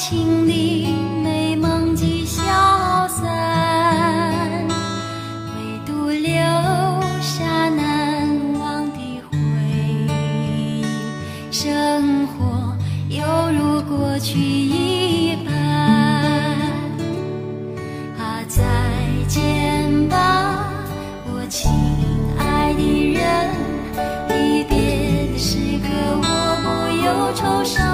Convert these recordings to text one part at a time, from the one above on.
情的美梦即消散，唯独留下难忘的回忆。生活犹如过去一般，啊，再见吧，我亲爱的人。离别的时刻，我不忧愁伤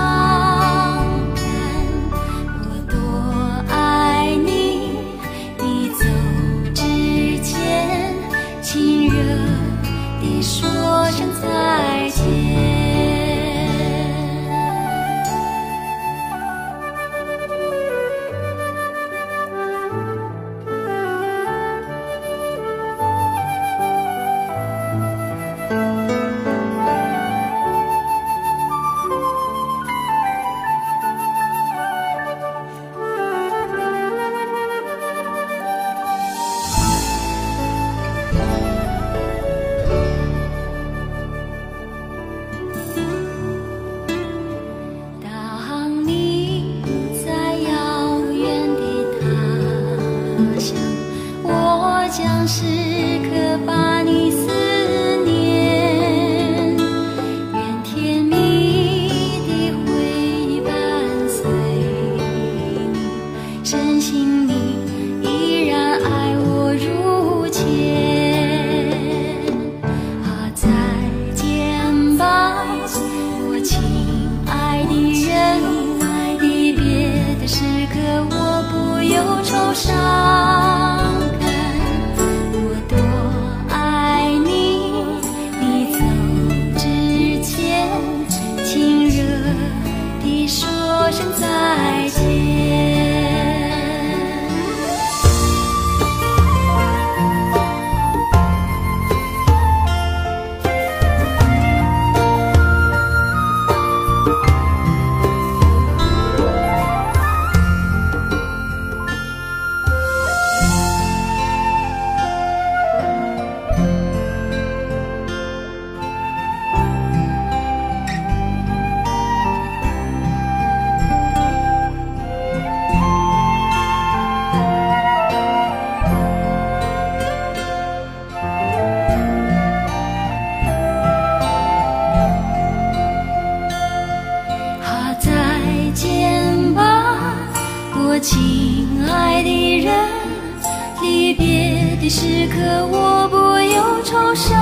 想，我将时刻把你思念。愿甜蜜的回忆伴随你，深信你依然爱我如我亲爱的人。离别的时刻，我不忧愁伤